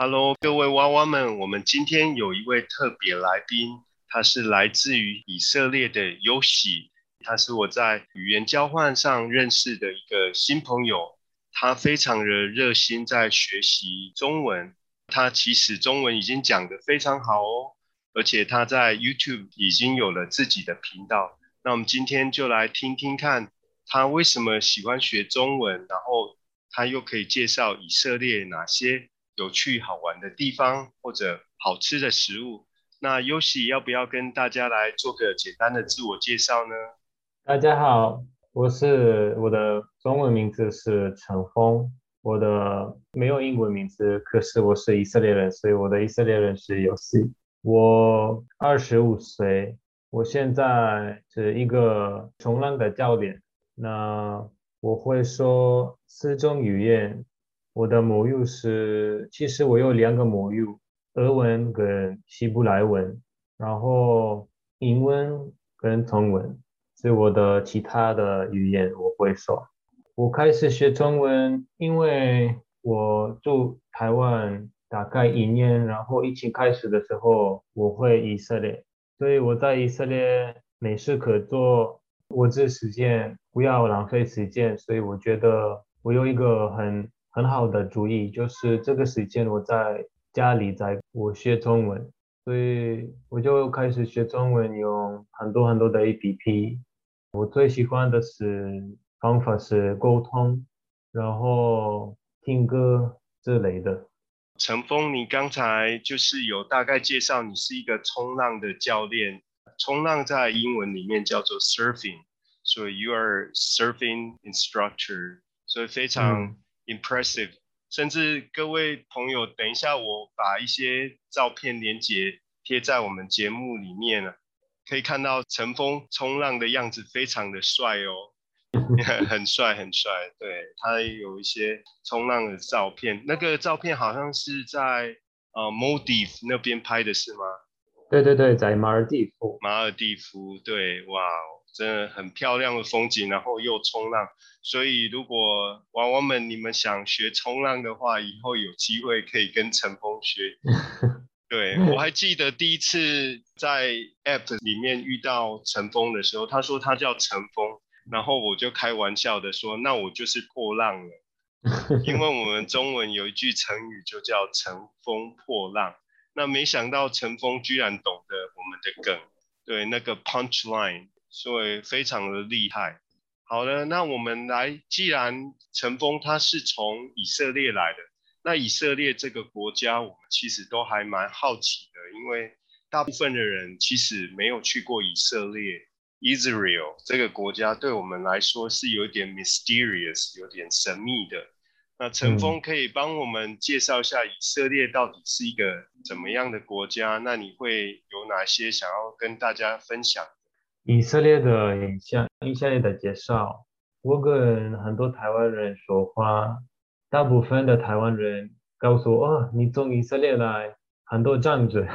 Hello，各位娃娃们，我们今天有一位特别来宾，他是来自于以色列的 Yoshi，他是我在语言交换上认识的一个新朋友。他非常的热心在学习中文，他其实中文已经讲得非常好哦，而且他在 YouTube 已经有了自己的频道。那我们今天就来听听看。他为什么喜欢学中文？然后他又可以介绍以色列哪些有趣好玩的地方或者好吃的食物？那优喜要不要跟大家来做个简单的自我介绍呢？大家好，我是我的中文名字是陈峰，我的没有英文名字，可是我是以色列人，所以我的以色列人是优喜。我二十五岁，我现在是一个冲浪的教练。那我会说四种语言，我的母语是，其实我有两个母语，俄文跟希伯来文，然后英文跟中文是我的其他的语言我会说。我开始学中文，因为我住台湾大概一年，然后疫情开始的时候我会以色列，所以我在以色列没事可做。我这时间不要浪费时间，所以我觉得我有一个很很好的主意，就是这个时间我在家里在我学中文，所以我就开始学中文，用很多很多的 A P P。我最喜欢的是方法是沟通，然后听歌之类的。陈峰，你刚才就是有大概介绍，你是一个冲浪的教练。冲浪在英文里面叫做 surfing，所以 you are surfing instructor，所以非常 impressive。甚至各位朋友，等一下我把一些照片连接贴在我们节目里面了，可以看到陈峰冲浪的样子非常的帅哦，很帅很帅。对他有一些冲浪的照片，那个照片好像是在呃 Maldives 那边拍的是吗？对对对，在马尔蒂夫。马尔蒂夫，对，哇，真的很漂亮的风景，然后又冲浪，所以如果娃娃们你们想学冲浪的话，以后有机会可以跟陈峰学。对我还记得第一次在 App 里面遇到陈峰的时候，他说他叫陈峰，然后我就开玩笑的说，那我就是破浪了，因为我们中文有一句成语就叫乘风破浪。那没想到陈峰居然懂得我们的梗，对那个 punch line，所以非常的厉害。好了，那我们来，既然陈峰他是从以色列来的，那以色列这个国家，我们其实都还蛮好奇的，因为大部分的人其实没有去过以色列 Israel 这个国家，对我们来说是有点 mysterious，有点神秘的。那陈峰可以帮我们介绍一下以色列到底是一个怎么样的国家？那你会有哪些想要跟大家分享？以色列的影像，以色列的介绍。我跟很多台湾人说话，大部分的台湾人告诉我：“哦，你从以色列来，很多战争。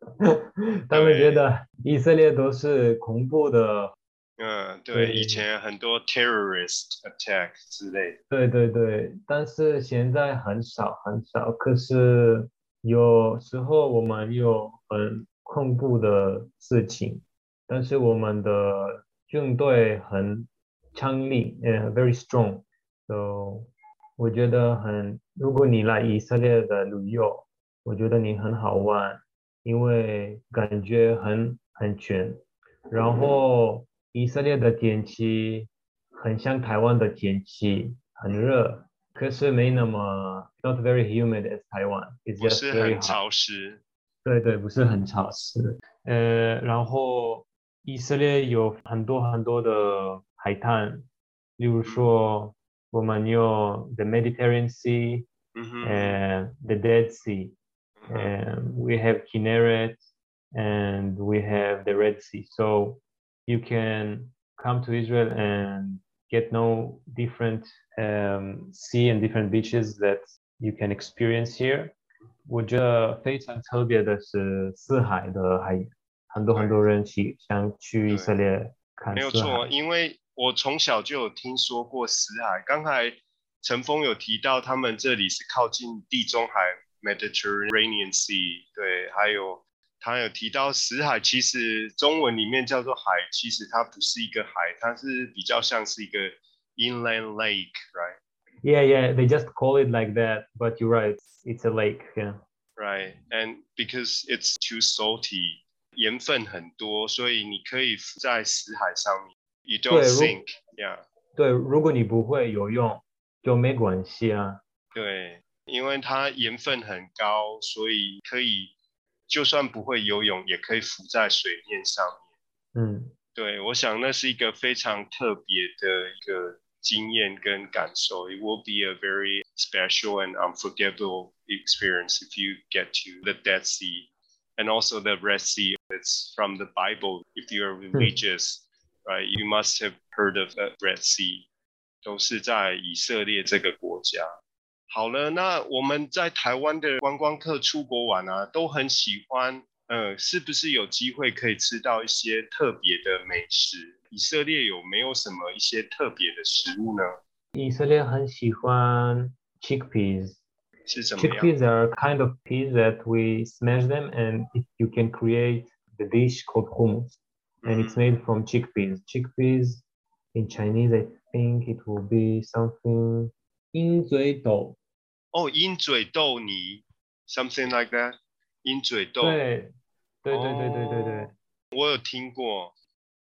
”他们觉得以色列都是恐怖的。嗯，对，以前很多 terrorist attack 之类的。对对对，但是现在很少很少。可是有时候我们有很恐怖的事情，但是我们的军队很强力，呃，very strong。so 我觉得很，如果你来以色列的旅游，我觉得你很好玩，因为感觉很很全，然后。以色列的天气很像台湾的天气，很热，可是没那么 not very humid as Taiwan，不是很潮湿。对对，不是很潮湿。呃，然后以色列有很多很多的海滩，例如说我们有 the Mediterranean Sea，嗯 the Dead Sea，and we have Kinneret，and we have the Red Sea，so you can come to Israel and get no different um, sea and different beaches that you can experience here. 我觉得非常特别的是四海的海， 很多很多人去想去以色列看。没有错，因为我从小就有听说过死海。刚才陈峰有提到，他们这里是靠近地中海 （Mediterranean Sea）。对，还有他有提到死海，其实中文里面叫做海，其实它不是一个海，它是比较像是一个 inland lake，right？Yeah, yeah, they just call it like that, but you're right, it's, it's a lake. Yeah. Right, and because it's too salty，盐分很多，所以你可以浮在死海上面。You don't sink, yeah. 对，如果你不会游泳，就没关系啊。对，因为它盐分很高，所以可以就算不会游泳，也可以浮在水面上面。嗯，对，我想那是一个非常特别的一个经验跟感受。It will be a very special and unforgettable experience if you get to the Dead Sea and also the Red Sea. It's from the Bible. If you're religious, right, you must have heard of the Red Sea. 都是在以色列这个国家。好了，那我们在台湾的观光客出国玩啊，都很喜欢。呃，是不是有机会可以吃到一些特别的美食？以色列有没有什么一些特别的食物呢？以色列很喜欢 chickpeas. 是怎么样？ Chickpeas are kind of peas that we smash them and it, you can create the dish called hummus. And it's made from chickpeas. Chickpeas in Chinese, I think it will be something 鹰嘴豆。哦，鹰嘴豆泥，something like that。鹰嘴豆，对，对对对对对对。我有听过。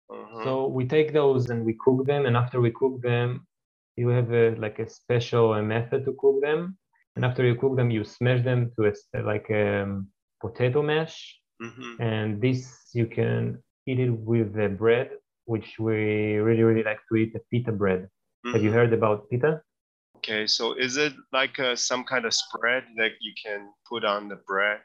嗯哼， So we take those and we cook them, and after we cook them, you have a, like a special uh, method to cook them. and after you cook them you smash them to a, like a um, potato mash. Mm-hmm. and this you can eat it with the bread which we really really like to eat the pita bread. Mm-hmm. have you mm-hmm. heard about pita? Okay so is it like uh, some kind of spread that you can put on the bread?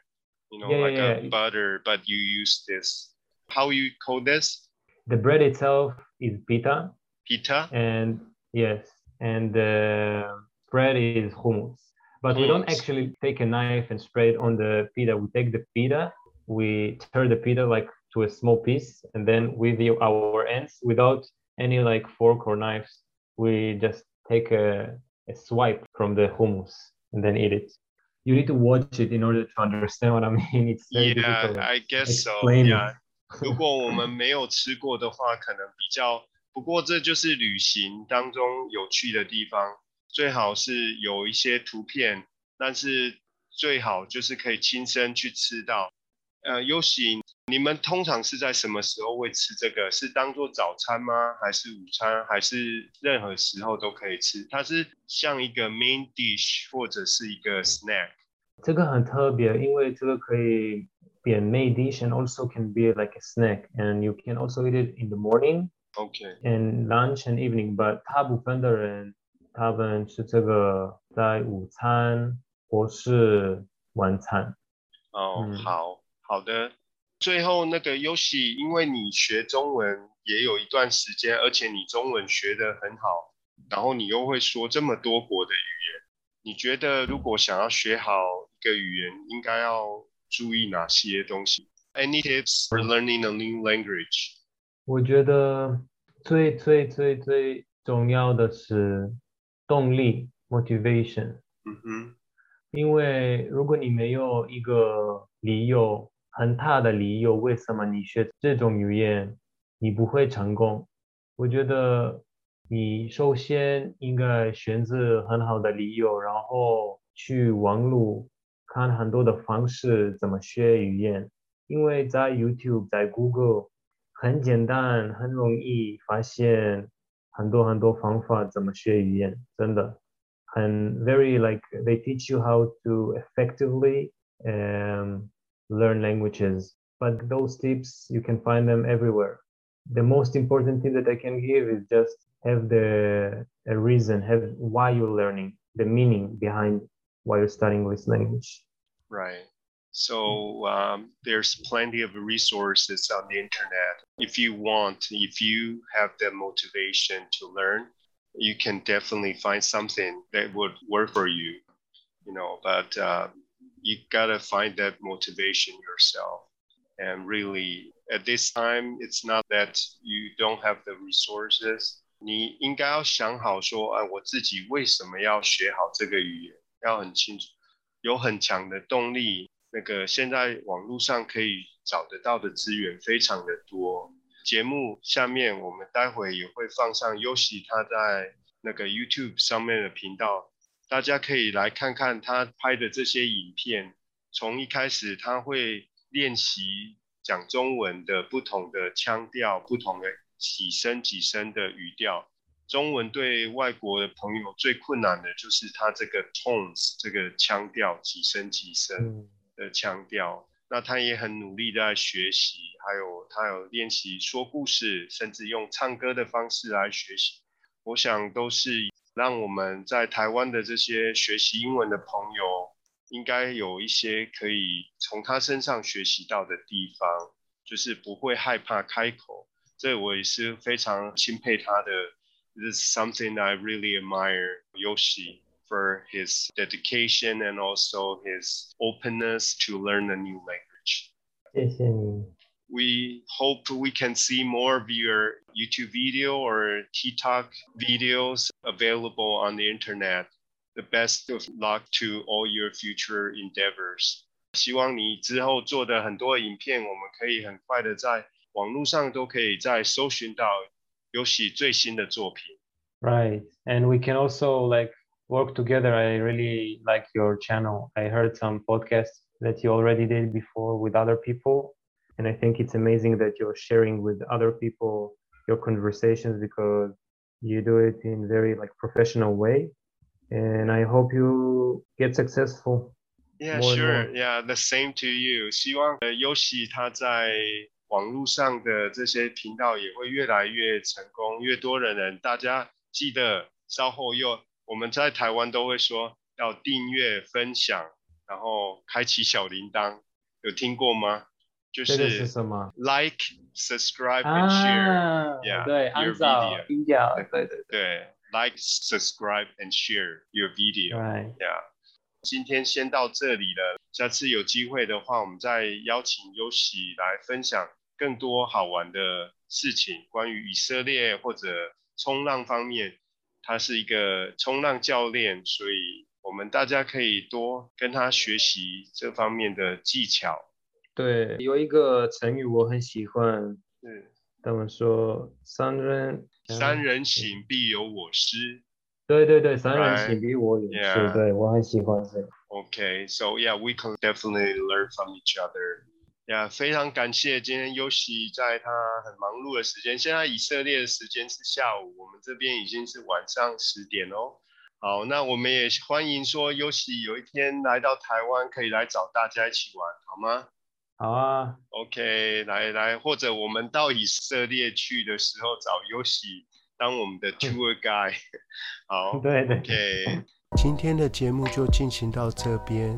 You know yeah, like yeah, a yeah. butter but you use this. How you call this? The bread itself is pita. Pita? And yes and the bread is hummus But we don't Hummus. actually take a knife and spread it on the pita. We take the pita, we tear the pita like to a small piece, and then with the, our ends, without any like fork or knives, we just take a, a swipe from the hummus and then eat it. You need to watch it in order to understand what I mean. It's very Yeah, difficult. I guess so. explain it. Yeah. 如果我们没有吃过的话，可能比较。不过这就是旅行当中有趣的地方， 最好是有一些图片，但是最好就是可以亲身去吃到。呃，优喜，你们通常是在什么时候会吃这个？是当做早餐吗？还是午餐？还是任何时候都可以吃？它是像一个 main dish 或者是一个 snack。这个很特别，因为这个可以 be a main dish and also can be like a snack, and you can also eat it in the morning OK，and lunch and evening. But 大部分的人他们吃这个在午餐或是晚餐。哦，嗯好好的。最后那个优喜，因为你学中文也有一段时间，而且你中文学得很好，然后你又会说这么多国的语言，你觉得如果想要学好一个语言，应该要注意哪些东西？Any tips for learning a new language？我觉得最最最最重要的是动力 motivation。嗯哼，因为如果你没有一个理由，很大的理由，为什么你学这种语言，你不会成功？我觉得你首先应该选择很好的理由，然后去网络看很多的方式怎么学语言，因为在 YouTube、在 Google 很简单，很容易发现很多很多方法怎么学语言，真的。and very like they teach you how to effectively um, learn languages but those tips you can find them everywhere the most important thing that i can give is just have the a reason have why you're learning the meaning behind why you're studying this language Right. So um, there's plenty of resources on the internet. If you want, if you have the motivation to learn, you can definitely find something that would work for you. You know, but uh, you gotta find that motivation yourself. And really, at this time, it's not that you don't have the resources. 你应该要想好说，哎，我自己为什么要学好这个语言，要很清楚，有很强的动力。 那个现在网络上可以找得到的资源非常的多。节目下面我们待会也会放上优喜他在那个 YouTube 上面的频道，大家可以来看看他拍的这些影片。从一开始他会练习讲中文的不同的腔调，不同的几声几声的语调。中文对外国的朋友最困难的就是他这个 tones 这个腔调几声几声。的腔调，那他也很努力在学习，还有他有练习说故事，甚至用唱歌的方式来学习。我想都是让我们在台湾的这些学习英文的朋友，应该有一些可以从他身上学习到的地方，就是不会害怕开口。这我也是非常钦佩他的。This is something I really admire 尤其 for his dedication and also his openness to learn a new language. We hope we can see more of your YouTube video or TikTok videos available on the internet. The best of luck to all your future endeavors. 希望你之后做的很多影片，我们可以很快的在网络上都可以再搜寻到游戏最新的作品。Right, and we can also like work together. I really like your channel. I heard some podcasts that you already did before with other people. And I think it's amazing that you're sharing with other people your conversations because you do it in very like professional way. And I hope you get successful. Yeah, sure. Yeah, the same to you. 希望呃优喜他在网络上的这些频道也会越来越成功，越多的人。大家记得稍后又 我们在台湾都会说要订阅、分享，然后开启小铃铛，有听过吗？就是什么？Like, subscribe and share，yeah，对，按照音调，对对对，Like, subscribe and share your video，yeah。今天先到这里了，下次有机会的话，我们再邀请优喜来分享更多好玩的事情，关于以色列或者冲浪方面。他是一个冲浪教练，所以我们大家可以多跟他学习这方面的技巧。对，有一个成语我很喜欢，是他们说“三人三人行，必有我师”。对对对，三人行必我有师。对我很喜欢这个。Okay, so yeah, we can definitely learn from each other. 呀，非常感谢今天优喜在他很忙碌的时间。现在以色列的时间是下午，我们这边已经是晚上十点哦。好，那我们也欢迎说优喜有一天来到台湾，可以来找大家一起玩，好吗？好啊。OK，来来，或者我们到以色列去的时候找优喜当我们的 tour guide。好，对对。OK，今天的节目就进行到这边。